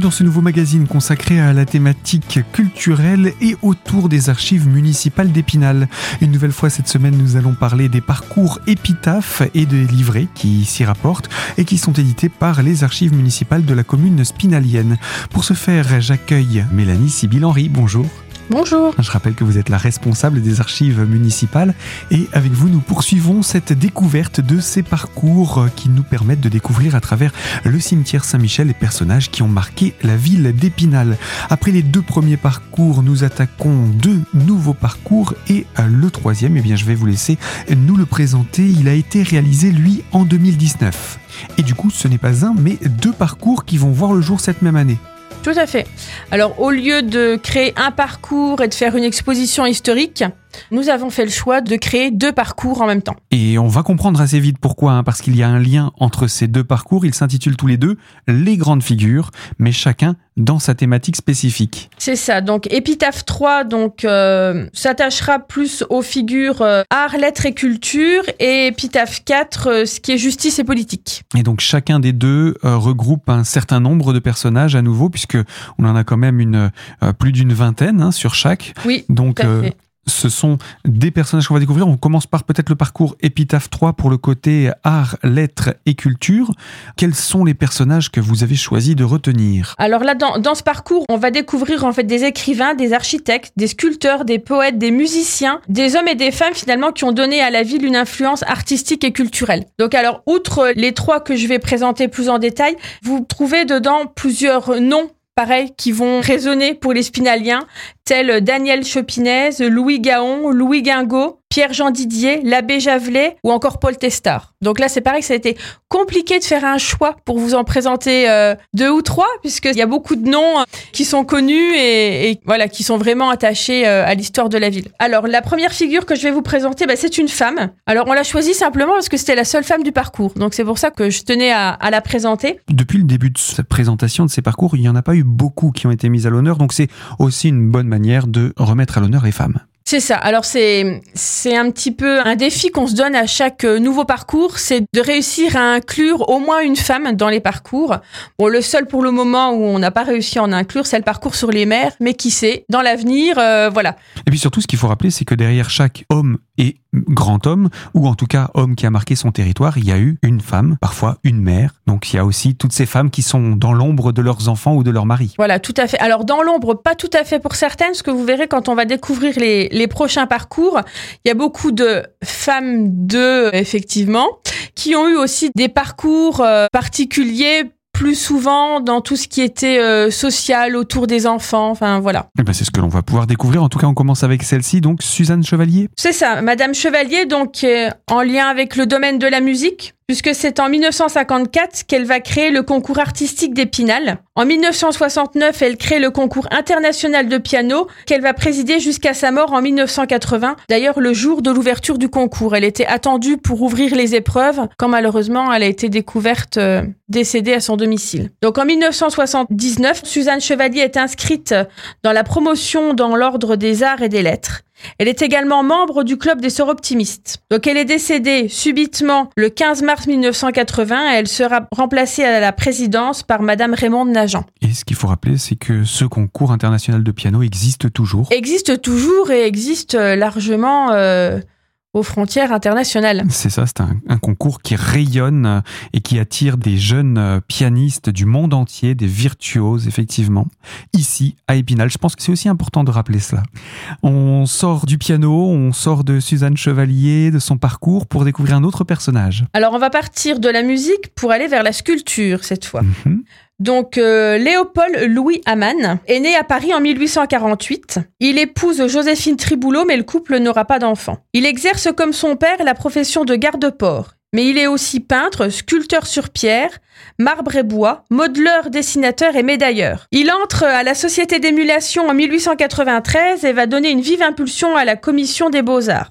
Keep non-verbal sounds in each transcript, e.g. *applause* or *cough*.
dans ce nouveau magazine consacré à la thématique culturelle et autour des archives municipales d'Épinal. Une nouvelle fois cette semaine, nous allons parler des parcours épitaphes et des livrets qui s'y rapportent et qui sont édités par les archives municipales de la commune spinalienne. Pour ce faire, j'accueille Mélanie Sibyl-Henry. Bonjour. Bonjour. Je rappelle que vous êtes la responsable des archives municipales et avec vous nous poursuivons cette découverte de ces parcours qui nous permettent de découvrir à travers le cimetière Saint-Michel les personnages qui ont marqué la ville d'Épinal. Après les deux premiers parcours, nous attaquons deux nouveaux parcours et le troisième, eh bien je vais vous laisser nous le présenter. Il a été réalisé lui en 2019. Et du coup, ce n'est pas un mais deux parcours qui vont voir le jour cette même année. Tout à fait. Alors, au lieu de créer un parcours et de faire une exposition historique, nous avons fait le choix de créer deux parcours en même temps. Et on va comprendre assez vite pourquoi, hein, parce qu'il y a un lien entre ces deux parcours. Ils s'intitulent tous les deux Les grandes figures, mais chacun dans sa thématique spécifique. C'est ça. Donc Épitaphe 3 donc euh, s'attachera plus aux figures euh, art, lettres et culture, et Épitaphe 4 euh, ce qui est justice et politique. Et donc chacun des deux regroupe un certain nombre de personnages à nouveau, puisque on en a quand même une plus d'une vingtaine hein, sur chaque. Oui. Donc tout à fait ce sont des personnages qu'on va découvrir. On commence par peut-être le parcours Épitaphe 3 pour le côté art, lettres et culture. Quels sont les personnages que vous avez choisi de retenir? Alors là, dans, dans, ce parcours, on va découvrir en fait des écrivains, des architectes, des sculpteurs, des poètes, des musiciens, des hommes et des femmes finalement qui ont donné à la ville une influence artistique et culturelle. Donc alors, outre les trois que je vais présenter plus en détail, vous trouvez dedans plusieurs noms qui vont résonner pour les spinaliens, tels Daniel Chopinez, Louis Gaon, Louis Guingot, Pierre-Jean Didier, l'abbé Javelet ou encore Paul Testard. Donc là, c'est pareil, ça a été compliqué de faire un choix pour vous en présenter euh, deux ou trois, puisqu'il y a beaucoup de noms euh, qui sont connus et, voilà, qui sont vraiment attachés euh, à l'histoire de la ville. Alors, la première figure que je vais vous présenter, bah, c'est une femme. Alors, on l'a choisie simplement parce que c'était la seule femme du parcours. Donc, c'est pour ça que je tenais à, à, la présenter. Depuis le début de cette présentation de ces parcours, il n'y en a pas eu beaucoup qui ont été mis à l'honneur. Donc, c'est aussi une bonne manière de remettre à l'honneur les femmes. C'est ça. Alors c'est c'est un petit peu un défi qu'on se donne à chaque euh, nouveau parcours, c'est de réussir à inclure au moins une femme dans les parcours. Bon, le seul pour le moment où on n'a pas réussi à en inclure, c'est le parcours sur les mers, mais qui sait, dans l'avenir, euh, voilà. Et puis surtout, ce qu'il faut rappeler, c'est que derrière chaque homme et grand homme, ou en tout cas homme qui a marqué son territoire, il y a eu une femme, parfois une mère. Donc il y a aussi toutes ces femmes qui sont dans l'ombre de leurs enfants ou de leur mari. Voilà, tout à fait. Alors dans l'ombre, pas tout à fait pour certaines, ce que vous verrez quand on va découvrir les, les prochains parcours, il y a beaucoup de femmes de, effectivement, qui ont eu aussi des parcours euh, particuliers plus souvent dans tout ce qui était euh, social autour des enfants. Enfin voilà. Eh ben c'est ce que l'on va pouvoir découvrir. En tout cas, on commence avec celle-ci, donc Suzanne Chevalier. C'est ça, Madame Chevalier, donc euh, en lien avec le domaine de la musique puisque c'est en 1954 qu'elle va créer le concours artistique d'Épinal. En 1969, elle crée le concours international de piano qu'elle va présider jusqu'à sa mort en 1980. D'ailleurs, le jour de l'ouverture du concours, elle était attendue pour ouvrir les épreuves, quand malheureusement elle a été découverte euh, décédée à son domicile. Donc en 1979, Suzanne Chevalier est inscrite dans la promotion dans l'ordre des arts et des lettres. Elle est également membre du club des sœurs optimistes. Donc elle est décédée subitement le 15 mars 1980 et elle sera remplacée à la présidence par madame Raymonde Nagent. Et ce qu'il faut rappeler, c'est que ce concours international de piano existe toujours. Existe toujours et existe largement euh, aux frontières internationales. C'est ça, c'est un, concours qui rayonne euh, et qui attire des jeunes euh, pianistes du monde entier, des virtuoses, effectivement, ici à Épinal. Je pense que c'est aussi important de rappeler cela. On sort du piano, on sort de Suzanne Chevalier, de son parcours pour découvrir un autre personnage. Alors on va partir de la musique pour aller vers la sculpture cette fois. Mhm. Donc euh, Léopold Louis Amann est né à Paris en 1848. Il épouse Joséphine Triboulot mais le couple n'aura pas d'enfant. Il exerce comme son père la profession de garde-port. Mais il est aussi peintre, sculpteur sur pierre, marbre et bois, modeleur, dessinateur et médailleur. Il entre à la Société d'émulation en 1893 et va donner une vive impulsion à la Commission des beaux-arts.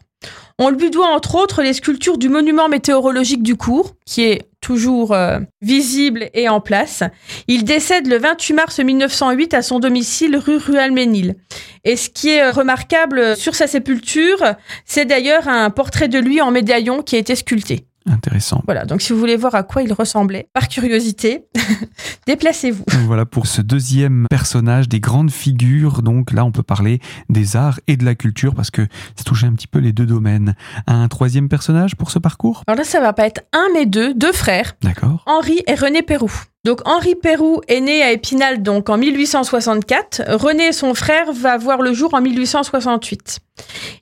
On lui doit entre autres les sculptures du monument météorologique du cours, qui est toujours euh, visible et en place. Il décède le 28 mars 1908 à son domicile rue Rualménil. Et ce qui est remarquable sur sa sépulture, c'est d'ailleurs un portrait de lui en médaillon qui a été sculpté. Intéressant. Voilà, donc si vous voulez voir à quoi il ressemblait, par curiosité, *laughs* déplacez-vous. *laughs* Voilà pour ce deuxième personnage des grandes figures. Donc là, on peut parler des arts et de la culture parce que ça touche un petit peu les deux domaines. Un troisième personnage pour ce parcours? Alors là, ça va pas être un mais deux, deux frères, D'accord. Henri et René Perroux. Donc Henri Perroux est né à Épinal donc en 1864. René, son frère, va voir le jour en 1868.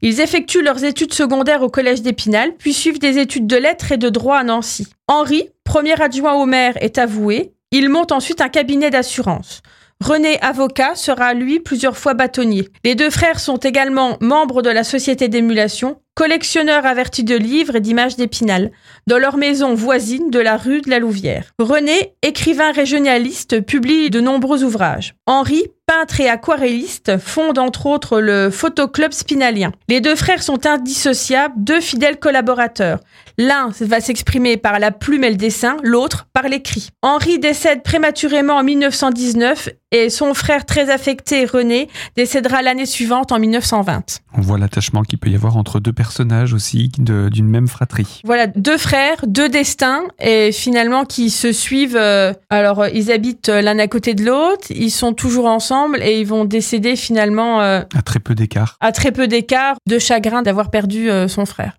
Ils effectuent leurs études secondaires au collège d'Épinal, puis suivent des études de lettres et de droit à Nancy. Henri, premier adjoint au maire, est avoué. Il monte ensuite un cabinet d'assurance. René, avocat, sera lui plusieurs fois bâtonnier. Les deux frères sont également membres de la société d'émulation, collectionneurs avertis de livres et d'images d'Épinal, dans leur maison voisine de la rue de la Louvière. René, écrivain régionaliste, publie de nombreux ouvrages. Henri, peintre et aquarelliste, fonde entre autres le photoclub spinalien. Les deux frères sont indissociables, deux fidèles collaborateurs. L'un va s'exprimer par la plume et le dessin, l'autre par l'écrit. Henri décède prématurément en 1919 et son frère très affecté, René, décédera l'année suivante en 1920. On voit l'attachement qu'il peut y avoir entre deux personnages aussi d'une même fratrie. Voilà, deux frères, deux destins, et finalement qui se suivent. euh, alors, euh, ils habitent euh, l'un à côté de l'autre, ils sont toujours ensemble, et ils vont décéder finalement euh, À très peu d'écart. à très peu d'écart de chagrin d'avoir perdu euh, son frère.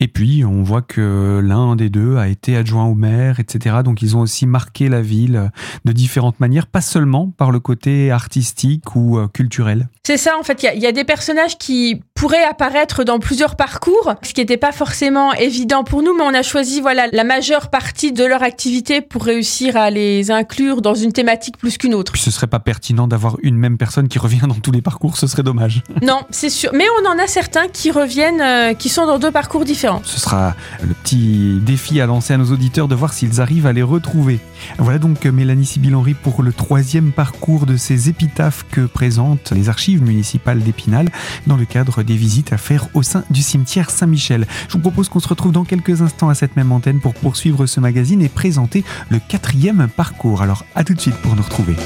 Et puis, on voit que l'un des deux a été adjoint au maire, etc. Donc, ils ont aussi marqué la ville de différentes manières, pas seulement par le côté artistique ou euh, culturel. C'est ça, en fait, il y a- il y, a des personnages qui pourraient apparaître dans plusieurs parcours, ce qui n'était pas forcément évident pour nous, mais on a choisi voilà la majeure partie de leur activité pour réussir à les inclure dans une thématique plus qu'une autre. Puis, ce serait pas pertinent d'avoir une même personne qui revient dans tous les parcours, ce serait dommage. Non, c'est sûr. Mais on en a certains qui reviennent, euh, qui sont dans deux parcours différents. Ce sera le petit défi à lancer à nos auditeurs de voir s'ils arrivent à les retrouver. Voilà donc euh, Mélanie Sibyl-Henry pour le troisième parcours de ces épitaphes que présentent les archives municipales d'Épinal dans le cadre des visites à faire au sein du cimetière Saint-Michel. Je vous propose qu'on se retrouve dans quelques instants à cette même antenne pour poursuivre ce magazine et présenter le quatrième parcours. Alors à tout de suite pour nous retrouver.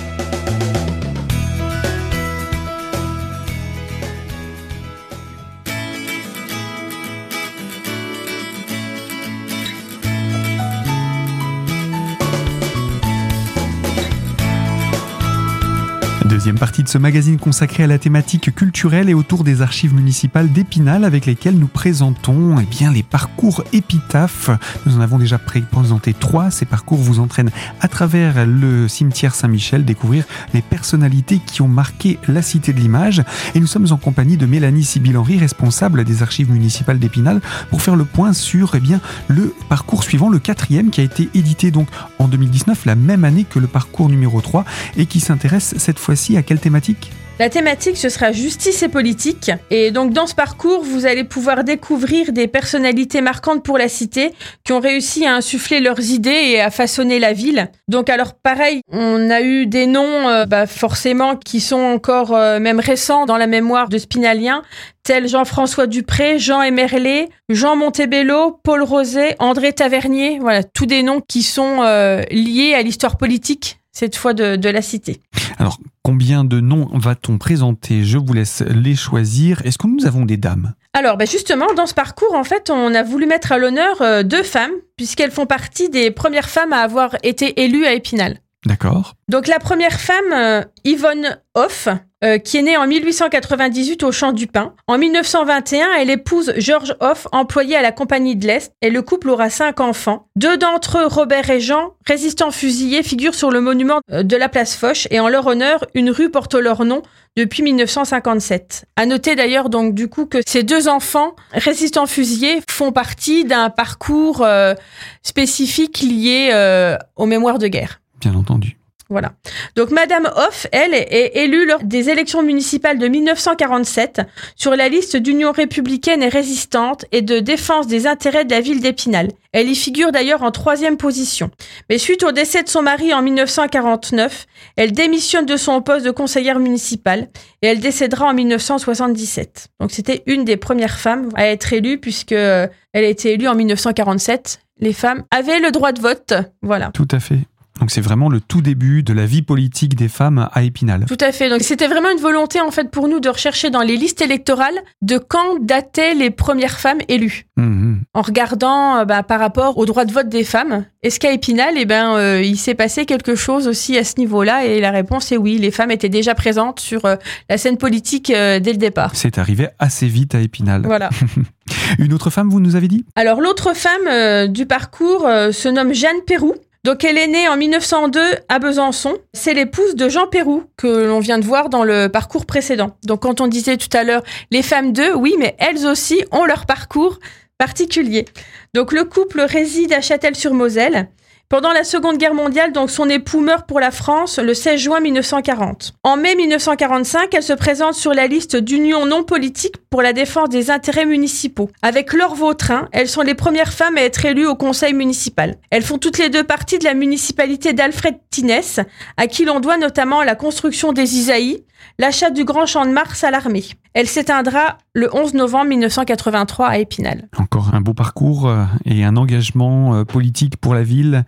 Deuxième partie de ce magazine consacré à la thématique culturelle et autour des archives municipales d'Épinal avec lesquelles nous présentons eh bien, les parcours épitaphes. Nous en avons déjà présenté trois. Ces parcours vous entraînent à travers le cimetière Saint-Michel découvrir les personnalités qui ont marqué la cité de l'image. Et nous sommes en compagnie de Mélanie Sibyl-Henry, responsable des archives municipales d'Épinal, pour faire le point sur eh bien, le parcours suivant, le quatrième, qui a été édité donc en 2019, la même année que le parcours numéro 3, et qui s'intéresse cette fois-ci à quelle thématique? La thématique, ce sera justice et politique. Et donc, dans ce parcours, vous allez pouvoir découvrir des personnalités marquantes pour la cité qui ont réussi à insuffler leurs idées et à façonner la ville. Donc, alors, pareil, on a eu des noms, euh, bah, forcément, qui sont encore euh, même récents dans la mémoire de Spinalien, tels Jean-François Dupré, Jean Emerlé, Jean Montebello, Paul Roset, André Tavernier. Voilà, tous des noms qui sont euh, liés à l'histoire politique, cette fois de la cité. Alors, combien de noms va-t-on présenter? Je vous laisse les choisir. Est-ce que nous avons des dames? Alors, bah justement, dans ce parcours, en fait, on a voulu mettre à l'honneur euh, deux femmes, puisqu'elles font partie des premières femmes à avoir été élues à Épinal. D'accord Donc, la première femme, euh, Yvonne Hoff, euh, qui est née en 1898 au Champ du Pin. En 1921, elle épouse Georges Hoff, employé à la Compagnie de l'Est, et le couple aura cinq enfants. Deux d'entre eux, Robert et Jean, résistants fusillés, figurent sur le monument euh, de la place Foch, et en leur honneur, une rue porte leur nom depuis 1957. À noter d'ailleurs donc du coup que ces deux enfants résistants fusillés font partie d'un parcours euh, spécifique lié euh, aux mémoires de guerre. Bien entendu. Voilà. Donc Madame Hoff, elle, est élue lors des élections municipales de 1947 sur la liste d'Union républicaine et résistante et de défense des intérêts de la ville d'Épinal. Elle y figure d'ailleurs en troisième position. Mais suite au décès de son mari en 1949, elle démissionne de son poste de conseillère municipale et elle décédera en 1977. Donc c'était une des premières femmes à être élue puisque euh, elle a été élue en 1947. Les femmes avaient le droit de vote. Voilà. Tout à fait. Donc c'est vraiment le tout début de la vie politique des femmes à Épinal. Tout à fait. Donc c'était vraiment une volonté en fait pour nous de rechercher dans les listes électorales de quand dataient les premières femmes élues. Mhm. en regardant euh, bah, par rapport au droit de vote des femmes. Est-ce qu'à Épinal, eh ben, euh, il s'est passé quelque chose aussi à ce niveau-là? Et la réponse est oui, les femmes étaient déjà présentes sur euh, la scène politique dès le départ. C'est arrivé assez vite à Épinal. Voilà. *laughs* Une autre femme, vous nous avez dit? Alors l'autre femme du parcours se nomme Jeanne Perrou. Donc elle est née en 1902 à Besançon. C'est l'épouse de Jean Pérou que l'on vient de voir dans le parcours précédent. Donc quand on disait tout à l'heure les femmes d'eux, oui, mais elles aussi ont leur parcours particulier. Donc le couple réside à Châtel-sur-Moselle. Pendant la Seconde Guerre mondiale, donc son époux meurt pour la France le 16 juin 1940. En mai 1945, elle se présente sur la liste d'unions non politiques pour la défense des intérêts municipaux. Avec Laure Vautrin, elles sont les premières femmes à être élues au conseil municipal. Elles font toutes les deux partie de la municipalité d'Alfred Tinès, à qui l'on doit notamment la construction des Isaïes, l'achat du grand champ de Mars à l'armée. Elle s'éteindra le 11 novembre 1983 à Épinal. Encore un beau parcours euh, et un engagement euh, politique pour la ville.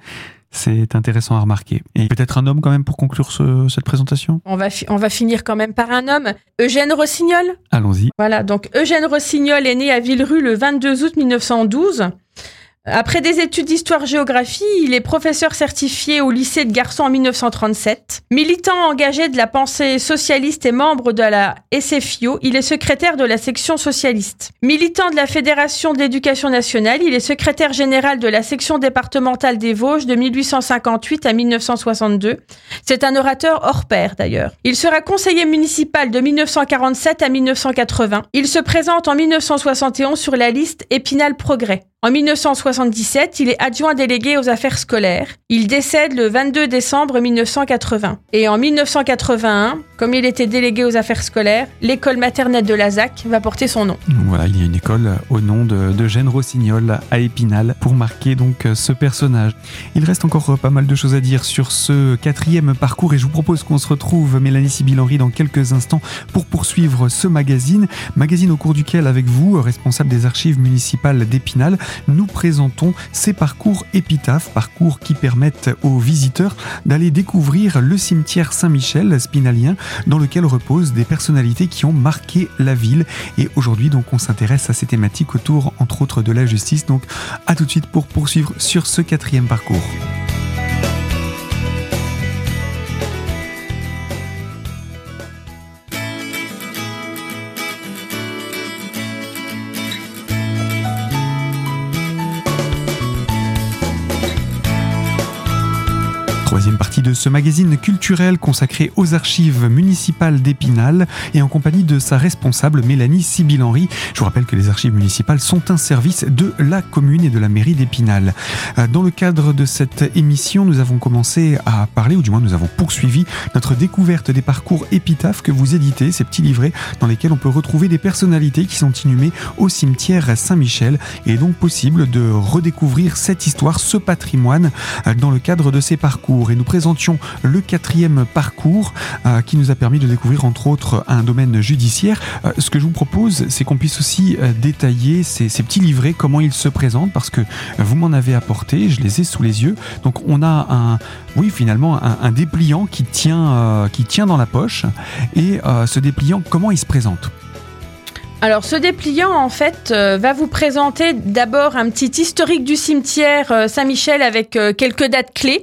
C'est intéressant à remarquer. Et peut-être un homme quand même pour conclure cette présentation? On va, on va finir quand même par un homme. Eugène Rossignol? Allons-y. Voilà, donc Eugène Rossignol est né à Villerue le 22 août 1912. Après des études d'histoire-géographie, il est professeur certifié au lycée de garçons en 1937. Militant engagé de la pensée socialiste et membre de la SFIO, il est secrétaire de la section socialiste. Militant de la Fédération d'éducation nationale, il est secrétaire général de la section départementale des Vosges de 1858 à 1962. C'est un orateur hors pair d'ailleurs. Il sera conseiller municipal de 1947 à 1980. Il se présente en 1971 sur la liste Épinal Progrès. En 1977, il est adjoint délégué aux affaires scolaires. Il décède le 22 décembre 1980. Et en 1981, comme il était délégué aux affaires scolaires, l'école maternelle de Lazac va porter son nom. Voilà, il y a une école au nom d'Eugène Rossignol à Épinal pour marquer donc ce personnage. Il reste encore pas mal de choses à dire sur ce quatrième parcours et je vous propose qu'on se retrouve, Mélanie Sibyl-Henry, dans quelques instants pour poursuivre ce magazine. Magazine au cours duquel, avec vous, responsable des archives municipales d'Épinal, nous présentons ces parcours épitaphes, parcours qui permettent aux visiteurs d'aller découvrir le cimetière Saint-Michel spinalien dans lequel reposent des personnalités qui ont marqué la ville. Et aujourd'hui, donc, on s'intéresse à ces thématiques autour, entre autres, de la justice. Donc, à tout de suite pour poursuivre sur ce quatrième parcours. Ce magazine culturel consacré aux archives municipales d'Épinal et en compagnie de sa responsable Mélanie Sibyl-Henry. Je vous rappelle que les archives municipales sont un service de la commune et de la mairie d'Épinal. Euh, dans le cadre de cette émission, nous avons commencé à parler, ou du moins nous avons poursuivi notre découverte des parcours épitaphes que vous éditez, ces petits livrets dans lesquels on peut retrouver des personnalités qui sont inhumées au cimetière Saint-Michel. Il est donc possible de redécouvrir cette histoire, ce patrimoine euh, dans le cadre de ces parcours et nous présentions le quatrième parcours euh, qui nous a permis de découvrir entre autres un domaine judiciaire. Euh, ce que je vous propose, c'est qu'on puisse aussi euh, détailler ces, petits livrets, comment ils se présentent, parce que vous m'en avez apporté, je les ai sous les yeux. Donc on a un, oui finalement un, dépliant qui tient, qui tient dans la poche et ce dépliant, comment il se présente? Alors ce dépliant en fait va vous présenter d'abord un petit historique du cimetière Saint-Michel avec quelques dates clés.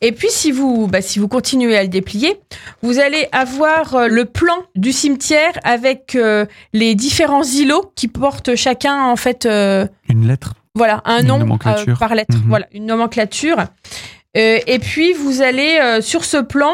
Et puis si vous, bah, si vous continuez à le déplier, vous allez avoir euh, le plan du cimetière avec euh, les différents îlots qui portent chacun en fait euh, une lettre. Voilà, un nom par lettre. Mhm. Voilà, une nomenclature. et puis vous allez sur ce plan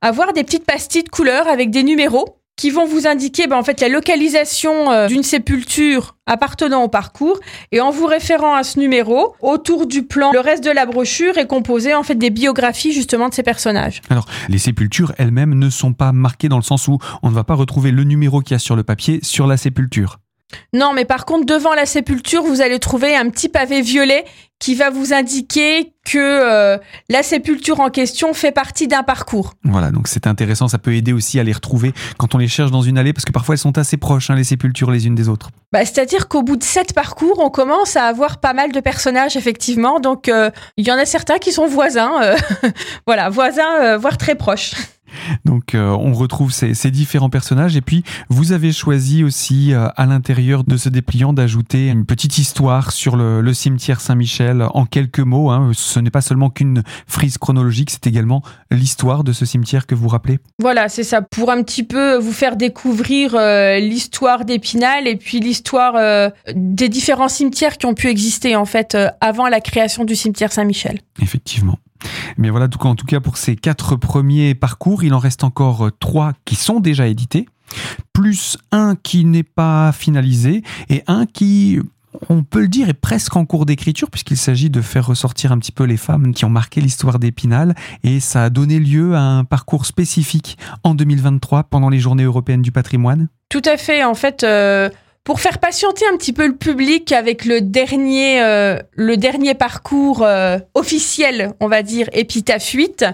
avoir des petites pastilles de couleurs avec des numéros qui vont vous indiquer ben, en fait la localisation euh, d'une sépulture appartenant au parcours et en vous référant à ce numéro autour du plan le reste de la brochure est composé en fait des biographies justement de ces personnages. Alors les sépultures elles-mêmes ne sont pas marquées dans le sens où on ne va pas retrouver le numéro qu'il y a sur le papier sur la sépulture. Non, mais par contre, devant la sépulture, vous allez trouver un petit pavé violet qui va vous indiquer que euh, la sépulture en question fait partie d'un parcours. Voilà, donc c'est intéressant, ça peut aider aussi à les retrouver quand on les cherche dans une allée, parce que parfois elles sont assez proches, hein, les sépultures les unes des autres. Bah, C'est-à-dire qu'au bout de sept parcours, on commence à avoir pas mal de personnages, effectivement, donc euh, il y en a certains qui sont voisins, euh, *laughs* voilà, voisins, voire très proches. Donc euh, on retrouve ces, ces, différents personnages et puis vous avez choisi aussi euh, à l'intérieur de ce dépliant d'ajouter une petite histoire sur le, le cimetière Saint-Michel en quelques mots. Hein. Ce n'est pas seulement qu'une frise chronologique, c'est également l'histoire de ce cimetière que vous rappelez. Voilà, c'est ça, pour un petit peu vous faire découvrir euh, l'histoire d'Épinal et puis l'histoire des différents cimetières qui ont pu exister en fait avant la création du cimetière Saint-Michel. Effectivement. Mais voilà, en tout cas pour ces quatre premiers parcours, il en reste encore trois qui sont déjà édités, plus un qui n'est pas finalisé et un qui on peut le dire, est presque en cours d'écriture, puisqu'il s'agit de faire ressortir un petit peu les femmes qui ont marqué l'histoire d'Épinal, et ça a donné lieu à un parcours spécifique en 2023 pendant les Journées européennes du patrimoine. Tout à fait, en fait. Euh pour faire patienter un petit peu le public avec le dernier, euh, le dernier parcours euh, officiel, on va dire, Épitaphe 8,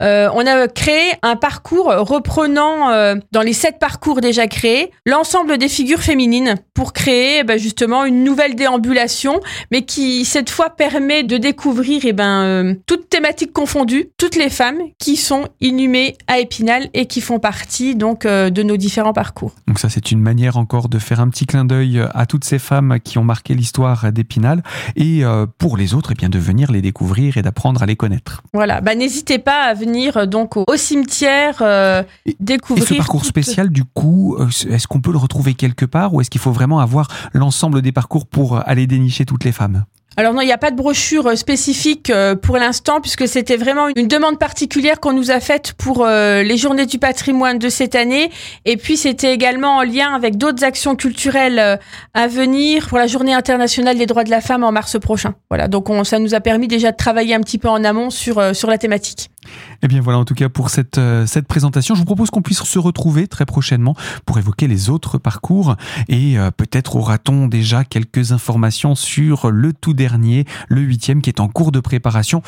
euh, on a créé un parcours reprenant, dans les sept parcours déjà créés, l'ensemble des figures féminines pour créer bah, justement une nouvelle déambulation, mais qui cette fois permet de découvrir eh ben, toutes thématiques confondues, toutes les femmes qui sont inhumées à Épinal et qui font partie donc de nos différents parcours. Donc ça c'est une manière encore de faire un petit clin d'œil à toutes ces femmes qui ont marqué l'histoire d'Épinal et euh, pour les autres, eh bien, de venir les découvrir et d'apprendre à les connaître. Voilà, bah, n'hésitez pas à venir euh, donc au, au cimetière euh, Et- découvrir. Et ce parcours spécial, du coup, est-ce qu'on peut le retrouver quelque part ou est-ce qu'il faut vraiment avoir l'ensemble des parcours pour aller dénicher toutes les femmes? Alors non, il n'y a pas de brochure euh, spécifique euh, pour l'instant puisque c'était vraiment une demande particulière qu'on nous a faite pour euh, les journées du patrimoine de cette année et puis c'était également en lien avec d'autres actions culturelles à venir pour la journée internationale des droits de la femme en mars prochain. Voilà, donc on, ça nous a permis déjà de travailler un petit peu en amont sur sur la thématique. Eh bien voilà en tout cas pour cette, euh, cette présentation. Je vous propose qu'on puisse se retrouver très prochainement pour évoquer les autres parcours et euh, peut-être aura-t-on déjà quelques informations sur le tout dernier, le huitième qui est en cours de préparation.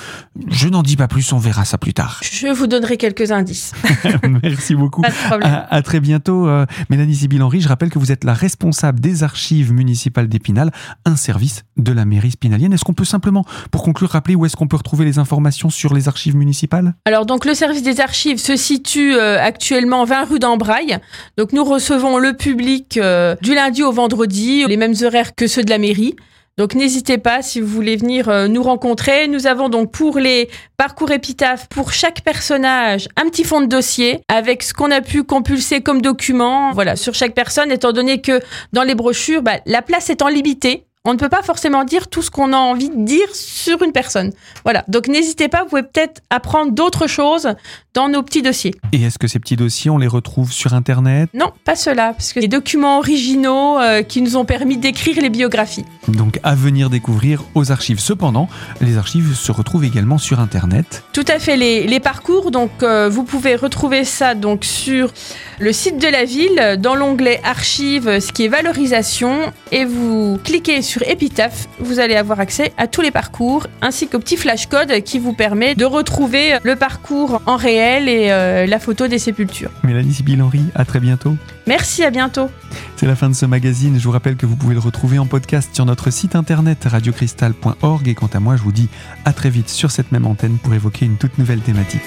Je n'en dis pas plus, on verra ça plus tard. Je vous donnerai quelques indices. *laughs* Merci beaucoup. Pas de problème. À, à très bientôt, euh, Mélanie Sibyl-Henry. Je rappelle que vous êtes la responsable des archives municipales d'Épinal, un service de la mairie spinalienne. Est-ce qu'on peut simplement, pour conclure, rappeler où est-ce qu'on peut retrouver les informations sur les archives municipales? Alors donc le service des archives se situe euh, actuellement 20 rue d'Embraille. Donc nous recevons le public euh, du lundi au vendredi, les mêmes horaires que ceux de la mairie. Donc n'hésitez pas si vous voulez venir euh, nous rencontrer. Nous avons donc pour les parcours épitaphes, pour chaque personnage, un petit fond de dossier avec ce qu'on a pu compulser comme document. Voilà, sur chaque personne, étant donné que dans les brochures, bah, la place étant limitée, on ne peut pas forcément dire tout ce qu'on a envie de dire sur une personne. Voilà, donc n'hésitez pas, vous pouvez peut-être apprendre d'autres choses dans nos petits dossiers. Et est-ce que ces petits dossiers, on les retrouve sur Internet? Non, pas cela, parce que les documents originaux euh, qui nous ont permis d'écrire les biographies. Donc à venir découvrir aux archives. Cependant, les archives se retrouvent également sur Internet. Tout à fait, les, les parcours, donc euh, vous pouvez retrouver ça donc sur le site de la ville, dans l'onglet archives, ce qui est valorisation, et vous cliquez sur épitaphe, vous allez avoir accès à tous les parcours, ainsi qu'au petit flashcode qui vous permet de retrouver le parcours en réel et euh, la photo des sépultures. Mélanie Sibyl-Henry, à très bientôt. Merci, à bientôt. C'est la fin de ce magazine. Je vous rappelle que vous pouvez le retrouver en podcast sur notre site internet radiocristal.org. Et quant à moi, je vous dis à très vite sur cette même antenne pour évoquer une toute nouvelle thématique.